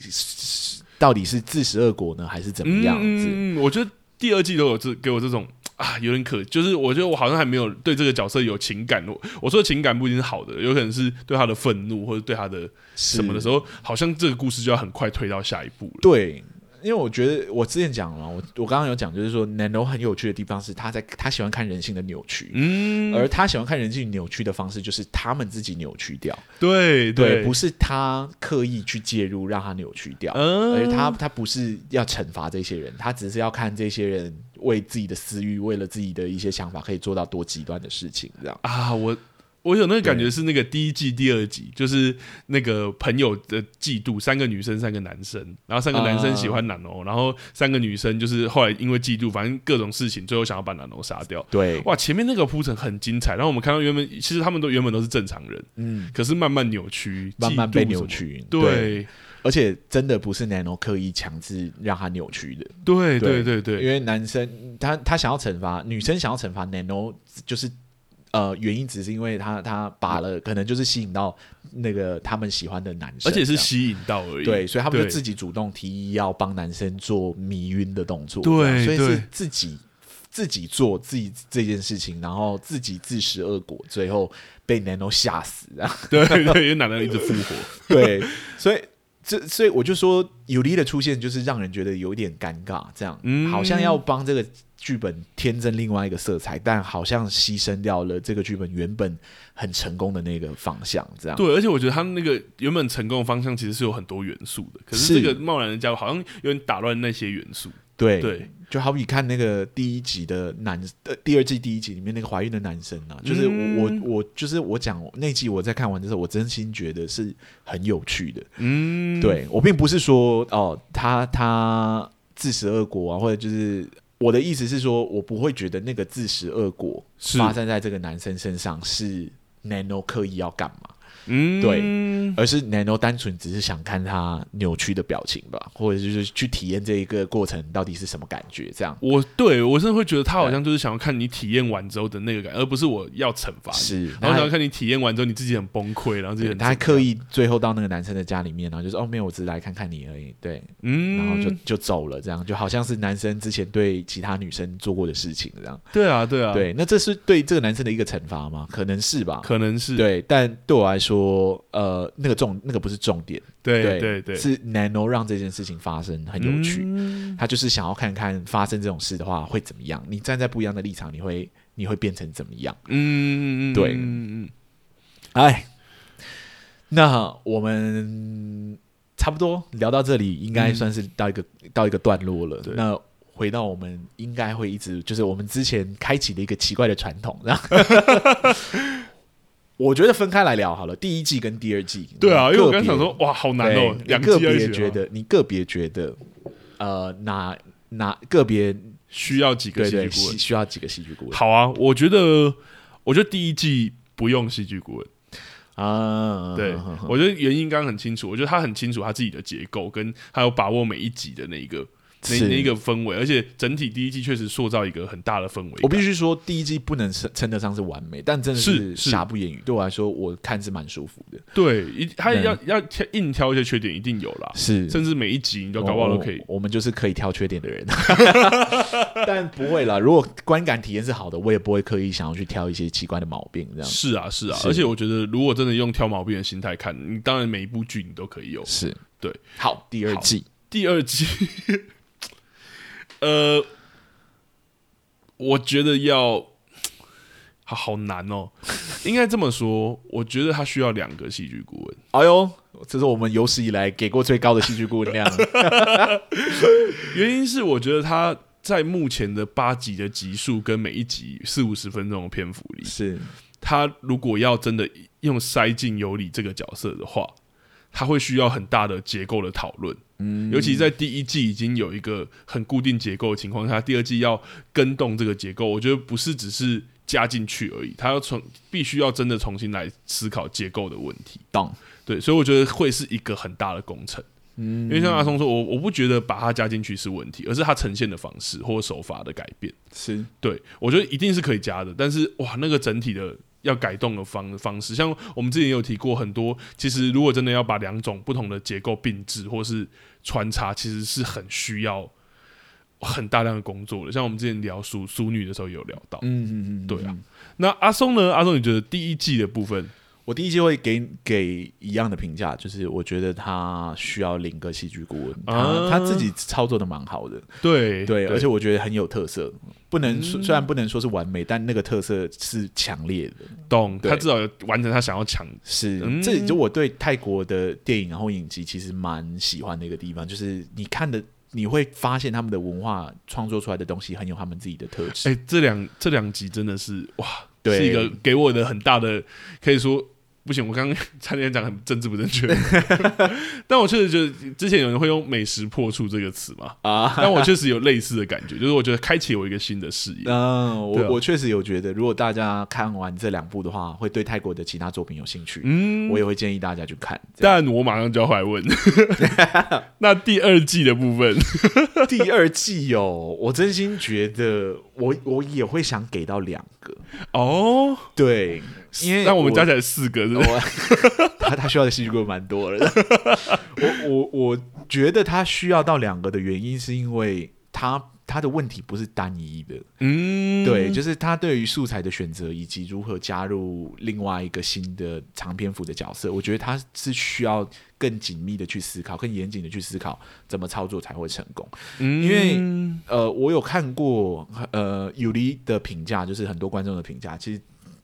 到底是自食恶果呢，还是怎么样子？嗯，我觉得第二季都有这给我这种啊，有点可，就是我觉得我好像还没有对这个角色有情感。我我说的情感不一定是好的，有可能是对他的愤怒或者对他的什么的时候，好像这个故事就要很快推到下一步了。对。因为我觉得我之前讲了，我我刚刚有讲，就是说 Nano 很有趣的地方是他在他喜欢看人性的扭曲，嗯，而他喜欢看人性扭曲的方式就是他们自己扭曲掉，对对，对，不是他刻意去介入让他扭曲掉，嗯，而他他不是要惩罚这些人，他只是要看这些人为自己的私欲，为了自己的一些想法可以做到多极端的事情，这样。啊，我我有那个感觉是那个第一季第二集，就是那个朋友的嫉妒，三个女生三个男生，然后三个男生喜欢南欧，然后三个女生就是后来因为嫉妒，反正各种事情，最后想要把南欧杀掉。对，哇，前面那个铺陈很精彩，然后我们看到原本其实他们都原本都是正常人，嗯，可是慢慢扭曲，慢慢被扭曲，对，对，而且真的不是南欧刻意强制让他扭曲的，对对对。对，因为男生他他想要惩罚女生，想要惩罚南欧就是。呃，原因只是因为他他拔了，可能就是吸引到那个他们喜欢的男生，而且是吸引到而已。对，所以他们就自己主动提议要帮男生做迷晕的动作。对，所以是自己自己做自己这件事情，然后自己自食恶果，最后被 Nano 吓死啊！对对，因为男的一直复活。对，所以这所以我就说尤利的出现就是让人觉得有点尴尬，这样，嗯，好像要帮这个。剧本添增另外一个色彩，但好像牺牲掉了这个剧本原本很成功的那个方向，这样。对，而且我觉得他那个原本成功的方向其实是有很多元素的，可是这个贸然的加入好像有点打乱那些元素。对对，就好比看那个第一集的男，呃，第二季第一集里面那个怀孕的男生啊，就是我、嗯、我我就是我讲那集我在看完的时候，我真心觉得是很有趣的。嗯，对我并不是说哦，他他自食恶果啊，或者就是。我的意思是说，我不会觉得那个自食恶果发生在这个男生身上是 Nano 刻意要干嘛。嗯，对，而是 Nano 单纯只是想看他扭曲的表情吧，或者就是去体验这一个过程到底是什么感觉。这样，我对我真的会觉得他好像就是想要看你体验完之后的那个感觉，而不是我要惩罚你。是，然后想要看你体验完之后你自己很崩溃，然后自己他还刻意最后到那个男生的家里面，然后就说哦，没有，我只是来看看你而已。对，嗯，然后就就走了，这样就好像是男生之前对其他女生做过的事情这样。对啊，对啊，对，那这是对这个男生的一个惩罚吗？可能是吧，可能是。对，但对我来说。说呃，那个重那个不是重点，对对对，是 Nano 让这件事情发生很有趣，嗯，他就是想要看看发生这种事的话会怎么样。你站在不一样的立场，你会你会变成怎么样？嗯，对，嗯嗯，哎，那我们差不多聊到这里，应该算是到一个，嗯，到一个段落了。那回到我们应该会一直就是我们之前开启的一个奇怪的传统，然后。我觉得分开来聊好了，第一季跟第二季。对啊，因为我刚才想说，哇，好难哦。两个别觉得，你个别觉得，呃，哪哪个别需要几个戏剧顾问？需要几个戏剧顾问？好啊，我觉得，我觉得第一季不用戏剧顾问啊。对，我觉得原因刚刚很清楚，我觉得他很清楚他自己的结构，跟他有把握每一集的那一个。那那一个氛围，而且整体第一季确实塑造一个很大的氛围。我必须说，第一季不能称称得上是完美，但真的是瑕不掩瑜。对我来说，我看是蛮舒服的。对，一他要要挑硬挑一些缺点，一定有啦。是，甚至每一集你都搞不好都可以。我们就是可以挑缺点的人，但不会啦。如果观感体验是好的，我也不会刻意想要去挑一些奇怪的毛病。这样是啊，是啊。而且我觉得，如果真的用挑毛病的心态看，你当然每一部剧你都可以有。是对。好，第二季，第二季。呃，我觉得要 好好难哦，应该这么说，我觉得他需要两个戏剧顾问。哎呦，这是我们有史以来给过最高的戏剧顾问量。原因是我觉得他在目前的八集的集数跟每一集四五十分钟的篇幅里，是他如果要真的用塞进尤里这个角色的话。他会需要很大的结构的讨论，嗯，尤其在第一季已经有一个很固定结构的情况下，第二季要跟动这个结构，我觉得不是只是加进去而已，它要从必须要真的重新来思考结构的问题。懂，对，所以我觉得会是一个很大的工程，嗯，因为像阿松说，我我不觉得把它加进去是问题，而是它呈现的方式或手法的改变，是。对，我觉得一定是可以加的，但是哇，那个整体的。要改动的方方式，像我们之前也有提过很多。其实，如果真的要把两种不同的结构并置或是穿插，其实是很需要很大量的工作的。像我们之前聊淑淑女的时候，也有聊到。嗯嗯嗯，对啊。那阿松呢？阿松，你觉得第一季的部分？我第一季会给给一样的评价，就是我觉得他需要领个戏剧顾问，他他自己操作的蛮好的，对对，而且我觉得很有特色，不能说虽然不能说是完美，但那个特色是强烈的，懂？他至少完成他想要强是，这就我对泰国的电影然后影集其实蛮喜欢的一个地方，就是你看的你会发现他们的文化创作出来的东西很有他们自己的特质。哎，这两这两集真的是哇！对是一个给我的很大的，可以说。不行，我刚刚 差点讲很政治不正确，但我确实觉得之前有人会用“美食破处”这个词嘛啊，但我确实有类似的感觉，就是我觉得开启我一个新的视野。嗯，我我确实有觉得，如果大家看完这两部的话，会对泰国的其他作品有兴趣，嗯，我也会建议大家去看。但我马上就要回来问，那第二季的部分，第二季哦，我真心觉得我我也会想给到两个。哦，对。因为那我们加起来四个是不是？他他需要的戏剧顾问蛮多的。我我我觉得他需要到两个的原因，是因为他他的问题不是单一的。嗯，对，就是他对于素材的选择以及如何加入另外一个新的长篇幅的角色，我觉得他是需要更紧密的去思考，更严谨的去思考怎么操作才会成功。嗯，因为呃，我有看过呃有利的评价，就是很多观众的评价，其实。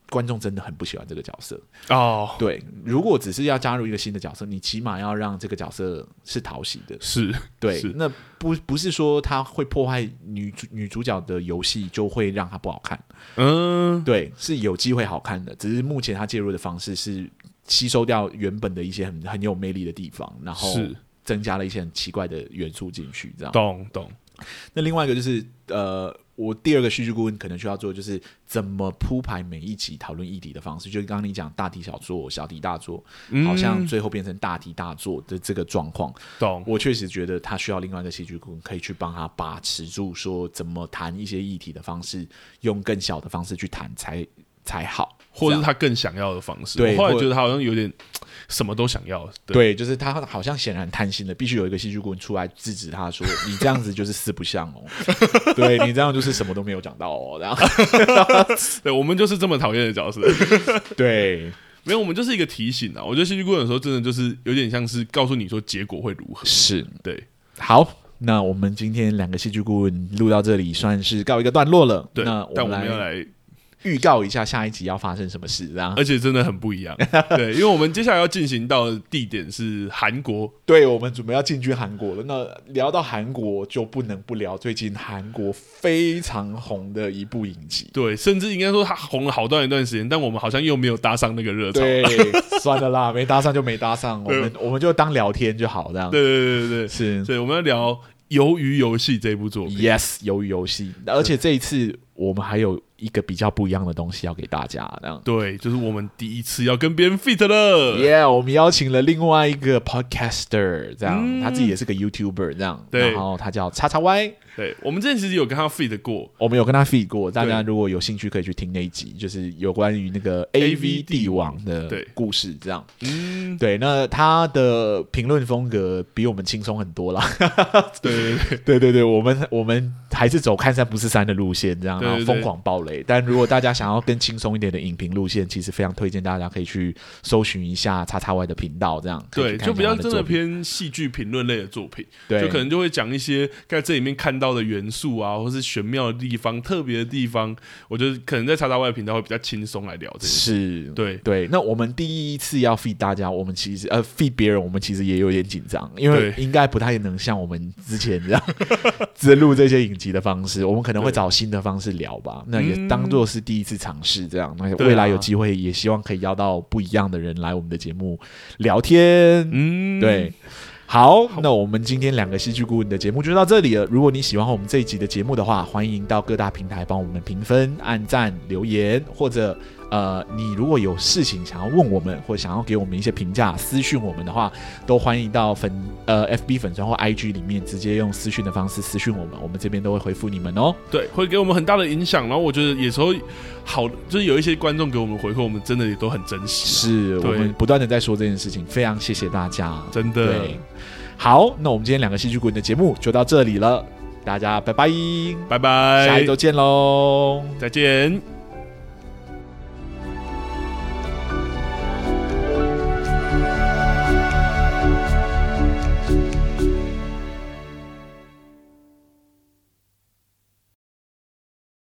观众真的很不喜欢这个角色哦。Oh, 对，如果只是要加入一个新的角色，你起码要让这个角色是讨喜的。是，对，是那不不是说他会破坏女主女主角的游戏，就会让他不好看。嗯，对，是有机会好看的，只是目前他介入的方式是吸收掉原本的一些很很有魅力的地方，然后增加了一些很奇怪的元素进去，这样。懂懂。那另外一个就是呃。我第二个戏剧顾问可能需要做，就是怎么铺排每一集讨论议题的方式。就是刚刚你讲大题小做、小题大做，嗯、好像最后变成大题大做的这个状况。懂？我确实觉得他需要另外一个戏剧顾问，可以去帮他把持住，说怎么谈一些议题的方式，用更小的方式去谈才才好。或者是他更想要的方式，对，后来觉得他好像有点 什么都想要，对，对，就是他好像显然贪心了，必须有一个戏剧顾问出来制止他说：“你这样子就是四不像哦，对你这样就是什么都没有讲到哦。”然后，对，我们就是这么讨厌的角色，对，没有，我们就是一个提醒啊。我觉得戏剧顾问有时候真的就是有点像是告诉你说结果会如何，是对。好，那我们今天两个戏剧顾问录到这里算是告一个段落了，对，那但我们要来。预告一下下一集要发生什么事，这样，而且真的很不一样。对，因为我们接下来要进行到的地点是韩国，对，我们准备要进军韩国了。那聊到韩国，就不能不聊最近韩国非常红的一部影集。对，甚至应该说它红了好段一段时间，但我们好像又没有搭上那个热潮。对，算了啦，没搭上就没搭上，我们我们就当聊天就好，这样。对对对对对，是。所以我们要聊《鱿鱼游戏》这部作品。Yes，《鱿鱼游戏》，而且这一次我们还有。一个比较不一样的东西要给大家，这样对，就是我们第一次要跟别人 feat 了。Yeah，我们邀请了另外一个 podcaster，这样、嗯、他自己也是个 YouTuber，这样，对，然后他叫叉叉 Y。对，我们之前其实有跟他 feat 过，我们有跟他 feat 过。大家如果有兴趣，可以去听那一集，就是有关于那个 AV 帝王的故事，这样。嗯，对。那他的评论风格比我们轻松很多啦。对对对 对对对，我们我们还是走看山不是山的路线，这样，然后疯狂暴雷。但如果大家想要更轻松一点的影评路线，其实非常推荐大家可以去搜寻一下叉叉 Y 的频道，这样。对，就比较真的偏戏剧评论类的作品，对，就可能就会讲一些在这里面看到。的元素啊，或是玄妙的地方、特别的地方，我觉得可能在叉叉 Y 的频道会比较轻松来聊这些。是，对对。那我们第一次要 feed 大家，我们其实呃 feed 别人，我们其实也有点紧张，因为应该不太能像我们之前这样 直录这些影集的方式，我们可能会找新的方式聊吧。那也当做是第一次尝试，这样。那未来有机会，也希望可以邀到不一样的人来我们的节目聊天。嗯，对。好，那我们今天两个戏剧顾问的节目就到这里了。如果你喜欢我们这一集的节目的话，欢迎到各大平台帮我们评分、按赞、留言，或者呃，你如果有事情想要问我们，或想要给我们一些评价、私讯我们的话，都欢迎到粉呃 FB 粉专或 IG 里面直接用私讯的方式私讯我们，我们这边都会回复你们哦。对，会给我们很大的影响。然后我觉得有时候好，就是有一些观众给我们回馈，我们真的也都很珍惜。是我们不断的在说这件事情，非常谢谢大家，真的。对。好，那我们今天两个戏剧顾问的节目就到这里了，大家拜拜，拜拜，下一周见喽，再见。